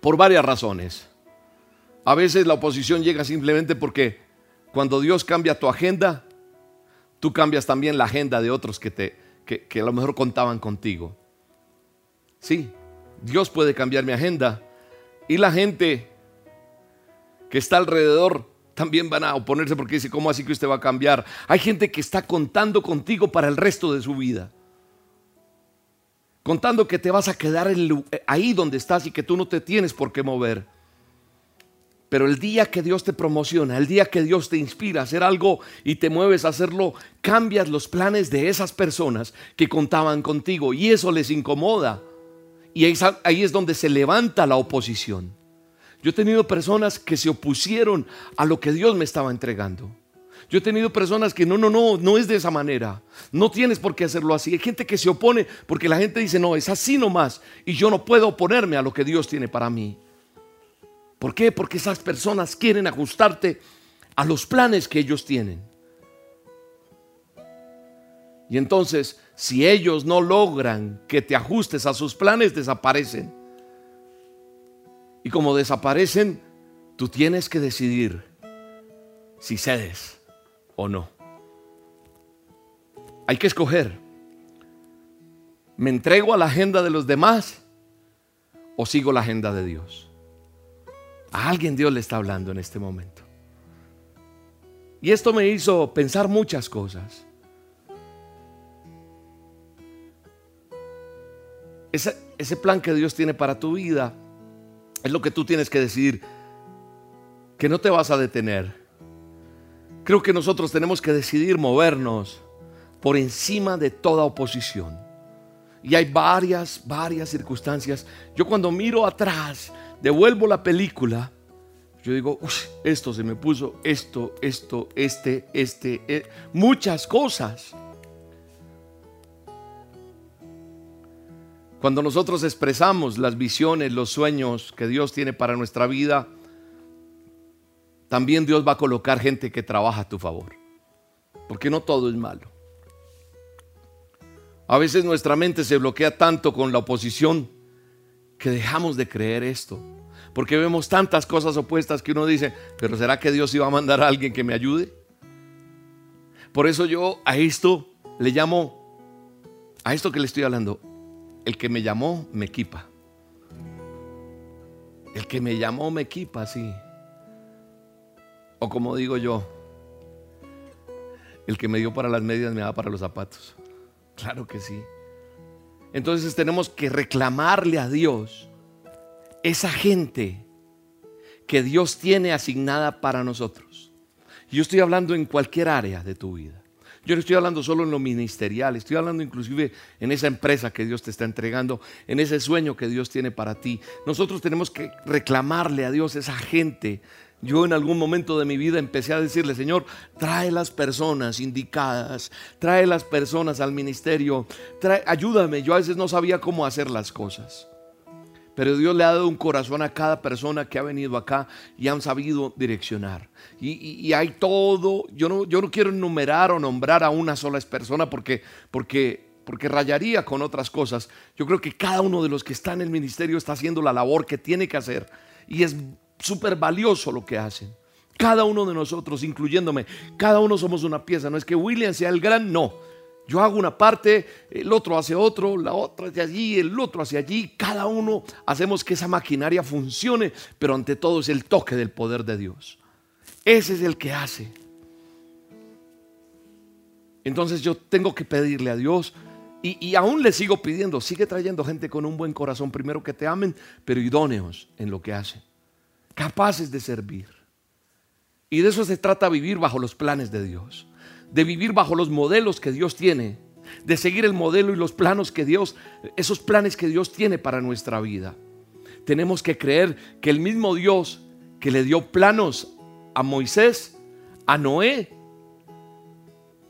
por varias razones. A veces la oposición llega simplemente porque cuando Dios cambia tu agenda, tú cambias también la agenda de otros que, te, que, que a lo mejor contaban contigo. Sí, Dios puede cambiar mi agenda. Y la gente que está alrededor también van a oponerse porque dice, ¿cómo así que usted va a cambiar? Hay gente que está contando contigo para el resto de su vida. Contando que te vas a quedar ahí donde estás y que tú no te tienes por qué mover. Pero el día que Dios te promociona, el día que Dios te inspira a hacer algo y te mueves a hacerlo, cambias los planes de esas personas que contaban contigo y eso les incomoda. Y ahí es donde se levanta la oposición. Yo he tenido personas que se opusieron a lo que Dios me estaba entregando. Yo he tenido personas que no, no, no, no es de esa manera. No tienes por qué hacerlo así. Hay gente que se opone porque la gente dice, no, es así nomás. Y yo no puedo oponerme a lo que Dios tiene para mí. ¿Por qué? Porque esas personas quieren ajustarte a los planes que ellos tienen. Y entonces si ellos no logran que te ajustes a sus planes, desaparecen. Y como desaparecen, tú tienes que decidir si cedes o no. Hay que escoger. ¿Me entrego a la agenda de los demás o sigo la agenda de Dios? A alguien Dios le está hablando en este momento. Y esto me hizo pensar muchas cosas. Ese, ese plan que Dios tiene para tu vida es lo que tú tienes que decidir, que no te vas a detener. Creo que nosotros tenemos que decidir movernos por encima de toda oposición. Y hay varias, varias circunstancias. Yo cuando miro atrás, devuelvo la película, yo digo, "Uy, esto se me puso, esto, esto, este, este, eh", muchas cosas. Cuando nosotros expresamos las visiones, los sueños que Dios tiene para nuestra vida, también Dios va a colocar gente que trabaja a tu favor. Porque no todo es malo. A veces nuestra mente se bloquea tanto con la oposición que dejamos de creer esto. Porque vemos tantas cosas opuestas que uno dice, pero ¿será que Dios iba a mandar a alguien que me ayude? Por eso yo a esto le llamo, a esto que le estoy hablando, el que me llamó me equipa. El que me llamó me equipa, sí. O como digo yo, el que me dio para las medias me da para los zapatos. Claro que sí. Entonces tenemos que reclamarle a Dios esa gente que Dios tiene asignada para nosotros. Yo estoy hablando en cualquier área de tu vida. Yo no estoy hablando solo en lo ministerial, estoy hablando inclusive en esa empresa que Dios te está entregando, en ese sueño que Dios tiene para ti. Nosotros tenemos que reclamarle a Dios esa gente. Yo en algún momento de mi vida empecé a decirle, Señor, trae las personas indicadas, trae las personas al ministerio, trae, ayúdame. Yo a veces no sabía cómo hacer las cosas. Pero Dios le ha dado un corazón a cada persona que ha venido acá y han sabido direccionar. Y, hay todo, yo no, yo no quiero enumerar o nombrar a una sola persona porque, porque, porque rayaría con otras cosas. Yo creo que cada uno de los que está en el ministerio está haciendo la labor que tiene que hacer. Y es súper valioso lo que hacen. Cada uno de nosotros, incluyéndome, cada uno somos una pieza. No es que William sea el gran, no. Yo hago una parte, el otro hace otro, la otra hacia allí, el otro hacia allí. Cada uno hacemos que esa maquinaria funcione, pero ante todo es el toque del poder de Dios. Ese es el que hace. Entonces yo tengo que pedirle a Dios y, y aún le sigo pidiendo, sigue trayendo gente con un buen corazón, primero que te amen, pero idóneos en lo que hacen, capaces de servir. Y de eso se trata vivir bajo los planes de Dios, de vivir bajo los modelos que Dios tiene, de seguir el modelo y los planos que Dios, esos planes que Dios tiene para nuestra vida. Tenemos que creer que el mismo Dios que le dio planos a Moisés, a Noé,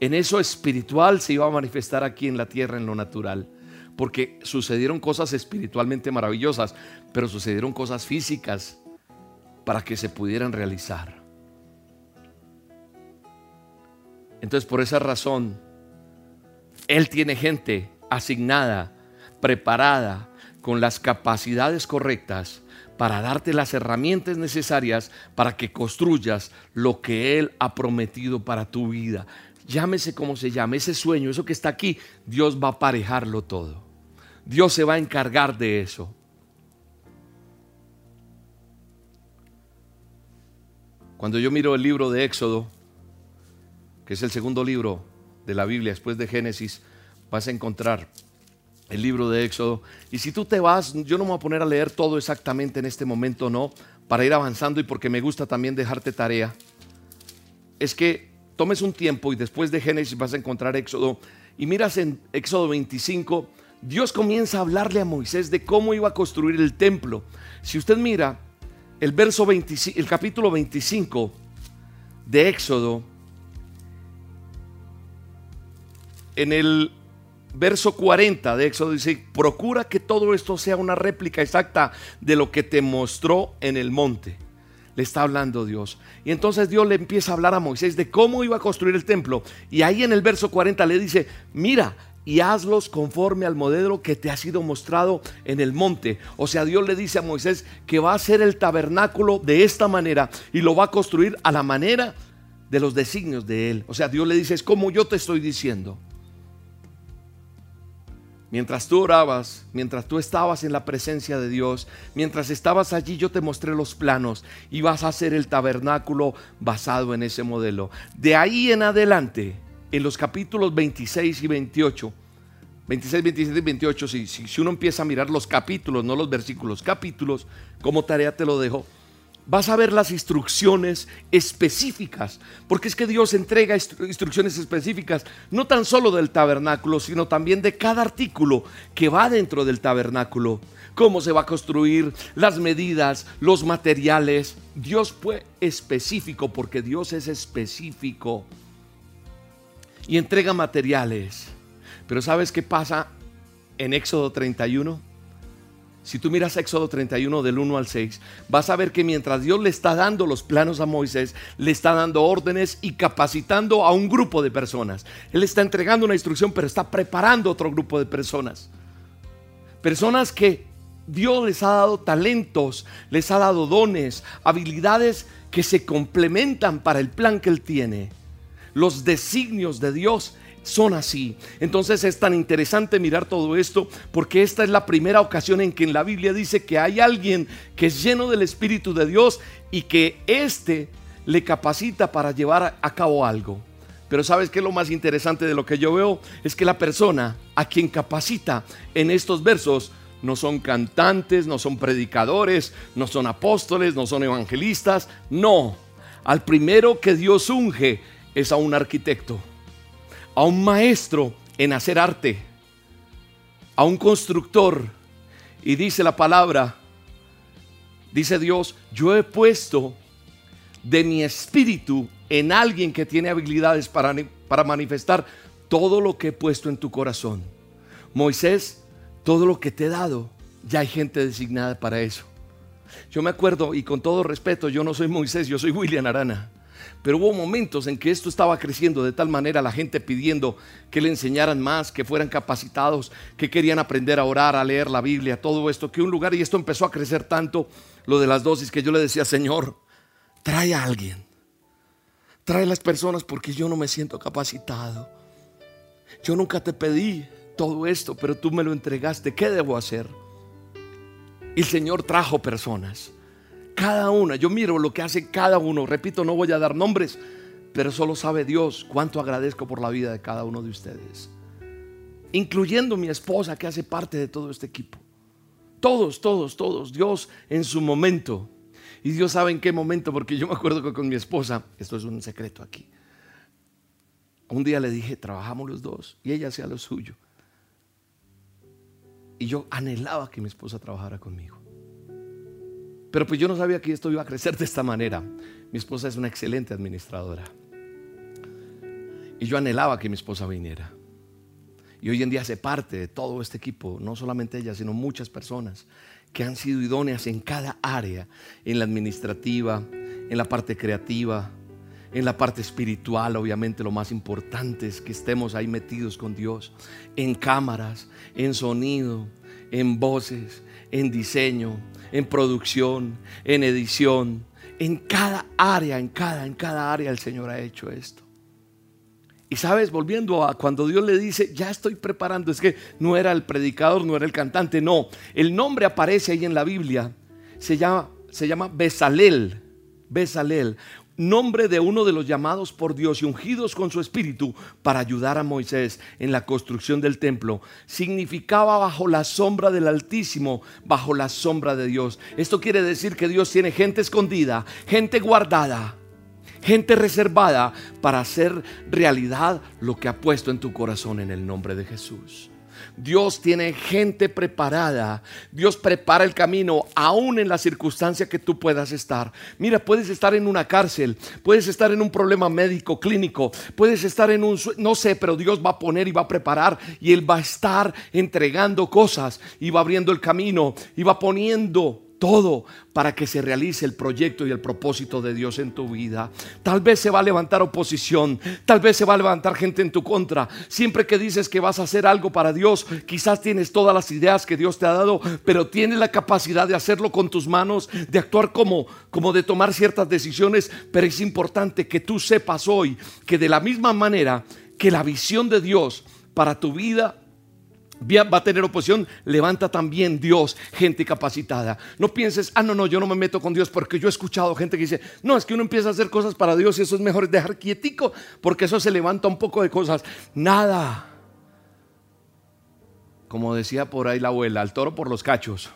en eso espiritual se iba a manifestar aquí en la tierra en lo natural. Porque sucedieron cosas espiritualmente maravillosas, pero sucedieron cosas físicas para que se pudieran realizar. Entonces por esa razón, Él tiene gente asignada, preparada, con las capacidades correctas para darte las herramientas necesarias para que construyas lo que Él ha prometido para tu vida. Llámese como se llame, ese sueño, eso que está aquí, Dios va a aparejarlo todo. Dios se va a encargar de eso. Cuando yo miro el libro de Éxodo, que es el segundo libro de la Biblia después de Génesis, vas a encontrar el libro de Éxodo. Y si tú te vas, yo no me voy a poner a leer todo exactamente en este momento, no, para ir avanzando y porque me gusta también dejarte tarea. Es que tomes un tiempo y después de Génesis vas a encontrar Éxodo y miras en Éxodo 25, Dios comienza a hablarle a Moisés de cómo iba a construir el templo. Si usted mira el verso 25, el capítulo 25 de Éxodo, en el verso 40 de Éxodo dice, procura que todo esto sea una réplica exacta de lo que te mostró en el monte. Le está hablando Dios. Y entonces Dios le empieza a hablar a Moisés de cómo iba a construir el templo. Y ahí en el verso 40 le dice, mira, y hazlos conforme al modelo que te ha sido mostrado en el monte. O sea, Dios le dice a Moisés que va a hacer el tabernáculo de esta manera y lo va a construir a la manera de los designios de él. O sea, Dios le dice, es como yo te estoy diciendo. Mientras tú orabas, mientras tú estabas en la presencia de Dios, mientras estabas allí, yo te mostré los planos y vas a hacer el tabernáculo basado en ese modelo. De ahí en adelante, en los capítulos 26 y 28, 26, 27 y 28, si, si, uno empieza a mirar los capítulos, no los versículos, capítulos, como tarea te lo dejo, vas a ver las instrucciones específicas, porque es que Dios entrega instru- instrucciones específicas, no tan solo del tabernáculo, sino también de cada artículo que va dentro del tabernáculo, cómo se va a construir, las medidas, los materiales. Dios fue específico, porque Dios es específico y entrega materiales. Pero ¿sabes qué pasa en Éxodo 31? Si tú miras Éxodo 31 del 1 al 6, vas a ver que mientras Dios le está dando los planos a Moisés, le está dando órdenes y capacitando a un grupo de personas. Él está entregando una instrucción, pero está preparando otro grupo de personas. Personas que Dios les ha dado talentos, les ha dado dones, habilidades que se complementan para el plan que Él tiene. Los designios de Dios son así. Entonces es tan interesante mirar todo esto porque esta es la primera ocasión en que en la Biblia dice que hay alguien que es lleno del Espíritu de Dios y que éste le capacita para llevar a cabo algo. Pero sabes que lo más interesante de lo que yo veo es que la persona a quien capacita en estos versos no son cantantes, no son predicadores, no son apóstoles, no son evangelistas, no. Al primero que Dios unge es a un arquitecto, a un maestro en hacer arte, a un constructor. Y dice la palabra, dice Dios, yo he puesto de mi espíritu en alguien que tiene habilidades para, para manifestar todo lo que he puesto en tu corazón. Moisés, todo lo que te he dado, ya hay gente designada para eso. Yo me acuerdo, y con todo respeto, yo no soy Moisés, yo soy William Arana. Pero hubo momentos en que esto estaba creciendo de tal manera, la gente pidiendo que le enseñaran más, que fueran capacitados, que querían aprender a orar, a leer la Biblia, todo esto, que un lugar, y esto empezó a crecer tanto, lo de las dosis, que yo le decía, Señor, trae a alguien, trae a las personas porque yo no me siento capacitado. Yo nunca te pedí todo esto, pero tú me lo entregaste, ¿qué debo hacer? Y el Señor trajo personas. Cada una, yo miro lo que hace cada uno. Repito, no voy a dar nombres, pero solo sabe Dios cuánto agradezco por la vida de cada uno de ustedes. Incluyendo mi esposa que hace parte de todo este equipo. Todos, todos, todos. Dios en su momento. Y Dios sabe en qué momento, porque yo me acuerdo que con mi esposa, esto es un secreto aquí. Un día le dije, trabajamos los dos y ella hacía lo suyo. Y yo anhelaba que mi esposa trabajara conmigo. Pero pues yo no sabía que esto iba a crecer de esta manera. Mi esposa es una excelente administradora. Y yo anhelaba que mi esposa viniera. Y hoy en día hace parte de todo este equipo, no solamente ella, sino muchas personas que han sido idóneas en cada área, en la administrativa, en la parte creativa, en la parte espiritual, obviamente lo más importante es que estemos ahí metidos con Dios, en cámaras, en sonido, en voces, en diseño, en producción, en edición, en cada área, en cada, en cada área el Señor ha hecho esto. Y sabes, volviendo a cuando Dios le dice, ya estoy preparando, es que no era el predicador, no era el cantante, no. El nombre aparece ahí en la Biblia, se llama, se llama Besalel, nombre de uno de los llamados por Dios y ungidos con su espíritu para ayudar a Moisés en la construcción del templo. Significaba bajo la sombra del Altísimo, bajo la sombra de Dios. Esto quiere decir que Dios tiene gente escondida, gente guardada gente reservada para hacer realidad lo que ha puesto en tu corazón en el nombre de Jesús. Dios tiene gente preparada. Dios prepara el camino aún en la circunstancia que tú puedas estar. Mira, puedes estar en una cárcel, puedes estar en un problema médico, clínico, puedes estar en un, no sé, pero Dios va a poner y va a preparar y Él va a estar entregando cosas y va abriendo el camino y va poniendo todo para que se realice el proyecto y el propósito de Dios en tu vida. Tal vez se va a levantar oposición, tal vez se va a levantar gente en tu contra. Siempre que dices que vas a hacer algo para Dios, quizás tienes todas las ideas que Dios te ha dado, pero tienes la capacidad de hacerlo con tus manos, de actuar como como de tomar ciertas decisiones, pero es importante que tú sepas hoy que de la misma manera que la visión de Dios para tu vida va a tener oposición, levanta también Dios gente capacitada. No pienses, ah, no, no, yo no me meto con Dios porque yo he escuchado gente que dice, no, es que uno empieza a hacer cosas para Dios y eso es mejor dejar quietico porque eso se levanta un poco de cosas. Nada. como decía por ahí la abuela, al toro por los cachos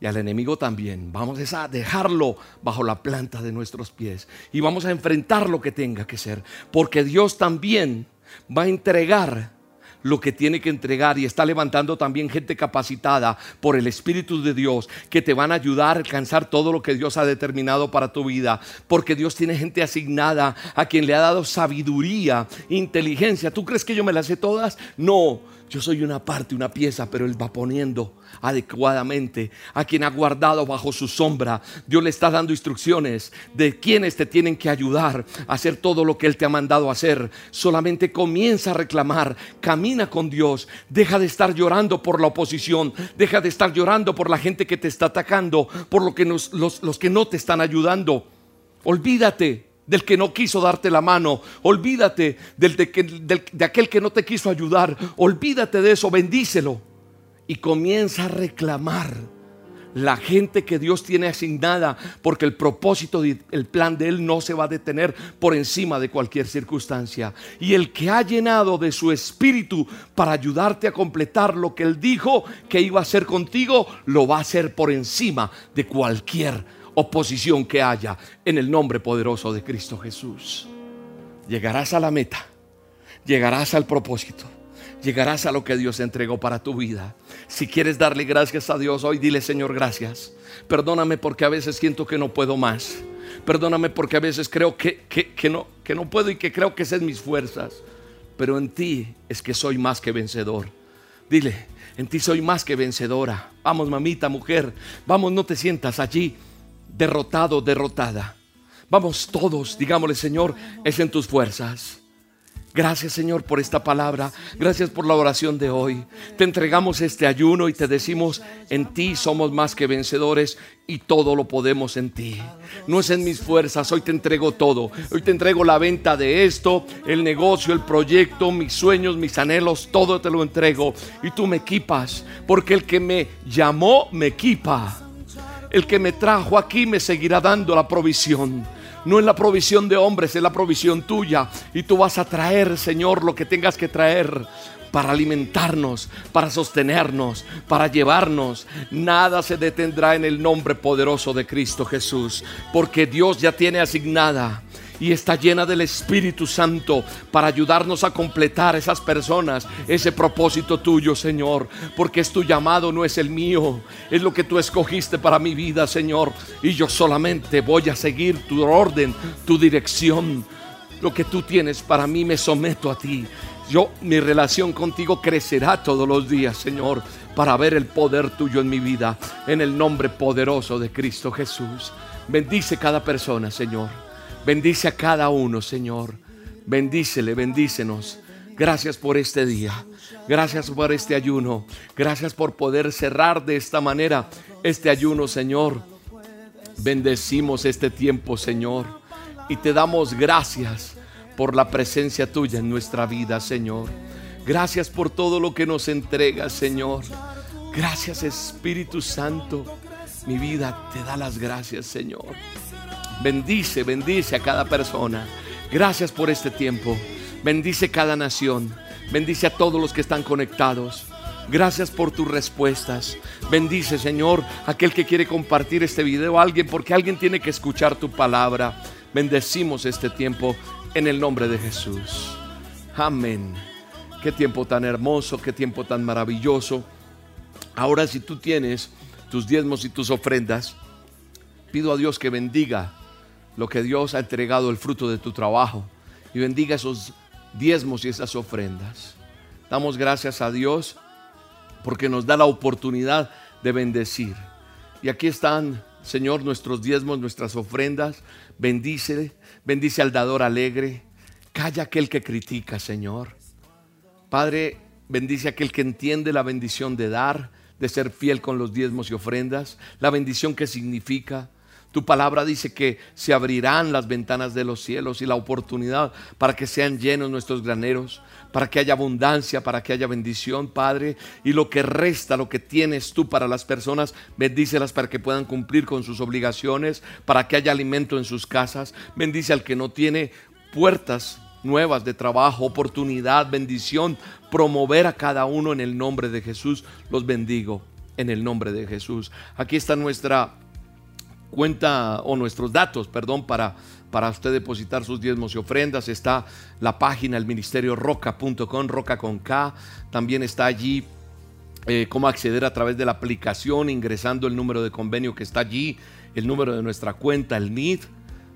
y al enemigo también. Vamos a dejarlo bajo la planta de nuestros pies y vamos a enfrentar lo que tenga que ser, porque Dios también va a entregar lo que tiene que entregar y está levantando también gente capacitada por el Espíritu de Dios que te van a ayudar a alcanzar todo lo que Dios ha determinado para tu vida, porque Dios tiene gente asignada a quien le ha dado sabiduría, inteligencia. ¿Tú crees que yo me las sé todas? No, yo soy una parte, una pieza, pero Él va poniendo adecuadamente a quien ha guardado bajo su sombra. Dios le está dando instrucciones de quienes te tienen que ayudar a hacer todo lo que Él te ha mandado hacer. Solamente comienza a reclamar, camina con Dios, deja de estar llorando por la oposición, deja de estar llorando por la gente que te está atacando, por lo que los, los que no te están ayudando. Olvídate del que no quiso darte la mano, olvídate del de, aquel que no te quiso ayudar, olvídate de eso, bendícelo. Y comienza a reclamar la gente que Dios tiene asignada, porque el propósito, el plan de Él no se va a detener por encima de cualquier circunstancia. Y el que ha llenado de su espíritu para ayudarte a completar lo que Él dijo que iba a hacer contigo, lo va a hacer por encima de cualquier oposición que haya en el nombre poderoso de Cristo Jesús. Llegarás a la meta, llegarás al propósito, llegarás a lo que Dios entregó para tu vida. Si quieres darle gracias a Dios hoy, dile Señor gracias. Perdóname porque a veces siento que no puedo más. Perdóname porque a veces creo que, que, no, que no puedo y que creo que es mis fuerzas. Pero en ti es que soy más que vencedor. Dile, en ti soy más que vencedora. Vamos, mamita, mujer. Vamos, no te sientas allí derrotado, derrotada. Vamos todos, digámosle Señor, es en tus fuerzas. Gracias Señor por esta palabra. Gracias por la oración de hoy. Te entregamos este ayuno y te decimos, en ti somos más que vencedores y todo lo podemos en ti. No es en mis fuerzas, hoy te entrego todo. Hoy te entrego la venta de esto, el negocio, el proyecto, mis sueños, mis anhelos, todo te lo entrego. Y tú me equipas, porque el que me llamó me equipa el que me trajo aquí me seguirá dando la provisión. No es la provisión de hombres, es la provisión tuya. Y tú vas a traer, Señor, lo que tengas que traer para alimentarnos, para sostenernos, para llevarnos. Nada se detendrá en el nombre poderoso de Cristo Jesús, porque Dios ya tiene asignada y está llena del Espíritu Santo para ayudarnos a completar esas personas, ese propósito tuyo, Señor, porque es tu llamado, no es el mío, es lo que tú escogiste para mi vida, Señor, y yo solamente voy a seguir tu orden, tu dirección, lo que tú tienes para mí, me someto a ti. Yo, mi relación contigo crecerá todos los días, Señor, para ver el poder tuyo en mi vida, en el nombre poderoso de Cristo Jesús. Bendice cada persona, Señor. Bendice a cada uno, Señor. Bendícele, bendícenos. Gracias por este día. Gracias por este ayuno. Gracias por poder cerrar de esta manera este ayuno, Señor. Bendecimos este tiempo, Señor. Y te damos gracias por la presencia tuya en nuestra vida, Señor. Gracias por todo lo que nos entregas, Señor. Gracias, Espíritu Santo. Mi vida te da las gracias, Señor. Bendice, bendice a cada persona. Gracias por este tiempo. Bendice cada nación. Bendice a todos los que están conectados. Gracias por tus respuestas. Bendice, Señor, aquel que quiere compartir este video a alguien, porque alguien tiene que escuchar tu palabra. Bendecimos este tiempo en el nombre de Jesús. Amén. Qué tiempo tan hermoso, qué tiempo tan maravilloso. Ahora si tú tienes tus diezmos y tus ofrendas, pido a Dios que bendiga lo que Dios ha entregado, el fruto de tu trabajo. Y bendiga esos diezmos y esas ofrendas. Damos gracias a Dios porque nos da la oportunidad de bendecir. Y aquí están, Señor, nuestros diezmos, nuestras ofrendas. Bendice, bendice al dador alegre. Calla aquel que critica, Señor. Padre, bendice aquel que entiende la bendición de dar, de ser fiel con los diezmos y ofrendas, la bendición que significa tu palabra dice que se abrirán las ventanas de los cielos y la oportunidad para que sean llenos nuestros graneros, para que haya abundancia, para que haya bendición, Padre. Y lo que resta, lo que tienes tú para las personas, bendícelas para que puedan cumplir con sus obligaciones, para que haya alimento en sus casas. Bendice al que no tiene puertas nuevas de trabajo, oportunidad, bendición, promover a cada uno en el nombre de Jesús. Los bendigo en el nombre de Jesús. Aquí está nuestra cuenta o nuestros datos, perdón, para, para usted depositar sus diezmos y ofrendas. Está la página, el ministerio roca.com, roca con K. También está allí eh, cómo acceder a través de la aplicación, ingresando el número de convenio que está allí, el número de nuestra cuenta, el NID.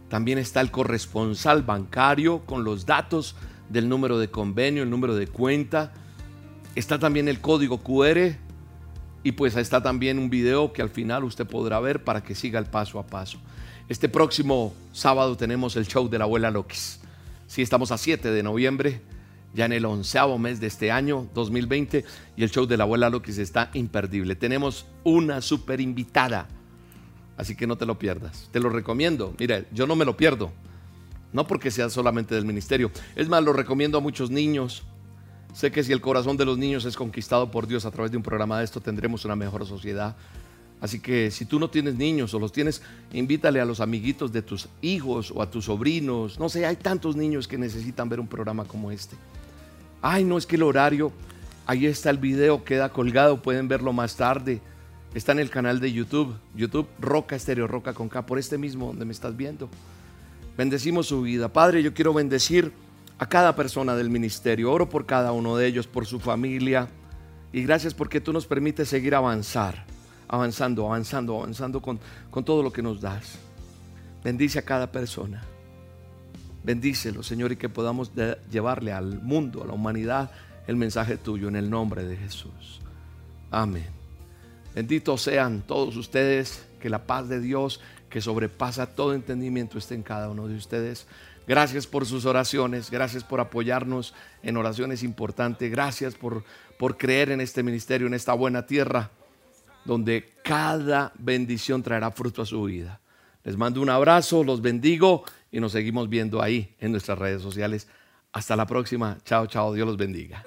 También está el corresponsal bancario con los datos del número de convenio, el número de cuenta. Está también el código QR y pues está también un video que al final usted podrá ver para que siga el paso a paso. Este próximo sábado tenemos el show de la abuela Lokis. Sí, estamos a 7 de noviembre, ya en el onceavo mes de este año 2020 y el show de la abuela Lokis está imperdible. Tenemos una super invitada, así que no te lo pierdas. Te lo recomiendo. Mira, yo no me lo pierdo. No porque sea solamente del ministerio. Es más, lo recomiendo a muchos niños, Sé que si el corazón de los niños es conquistado por Dios a través de un programa de esto, tendremos una mejor sociedad. Así que si tú no tienes niños o los tienes, invítale a los amiguitos de tus hijos o a tus sobrinos. No sé, hay tantos niños que necesitan ver un programa como este. Ay, no es que el horario, ahí está el video, queda colgado, pueden verlo más tarde. Está en el canal de YouTube, YouTube Roca Estéreo Roca con K, por este mismo donde me estás viendo. Bendecimos su vida. Padre, yo quiero bendecir a cada persona del ministerio. Oro por cada uno de ellos, por su familia. Y gracias porque tú nos permites seguir avanzar, avanzando, avanzando, avanzando con, con todo lo que nos das. Bendice a cada persona. Bendícelo, Señor, y que podamos llevarle al mundo, a la humanidad, el mensaje tuyo en el nombre de Jesús. Amén. Benditos sean todos ustedes, que la paz de Dios, que sobrepasa todo entendimiento, esté en cada uno de ustedes. Gracias por sus oraciones, gracias por apoyarnos en oraciones importantes, gracias por, por creer en este ministerio, en esta buena tierra, donde cada bendición traerá fruto a su vida. Les mando un abrazo, los bendigo y nos seguimos viendo ahí en nuestras redes sociales. Hasta la próxima. Chao, chao. Dios los bendiga.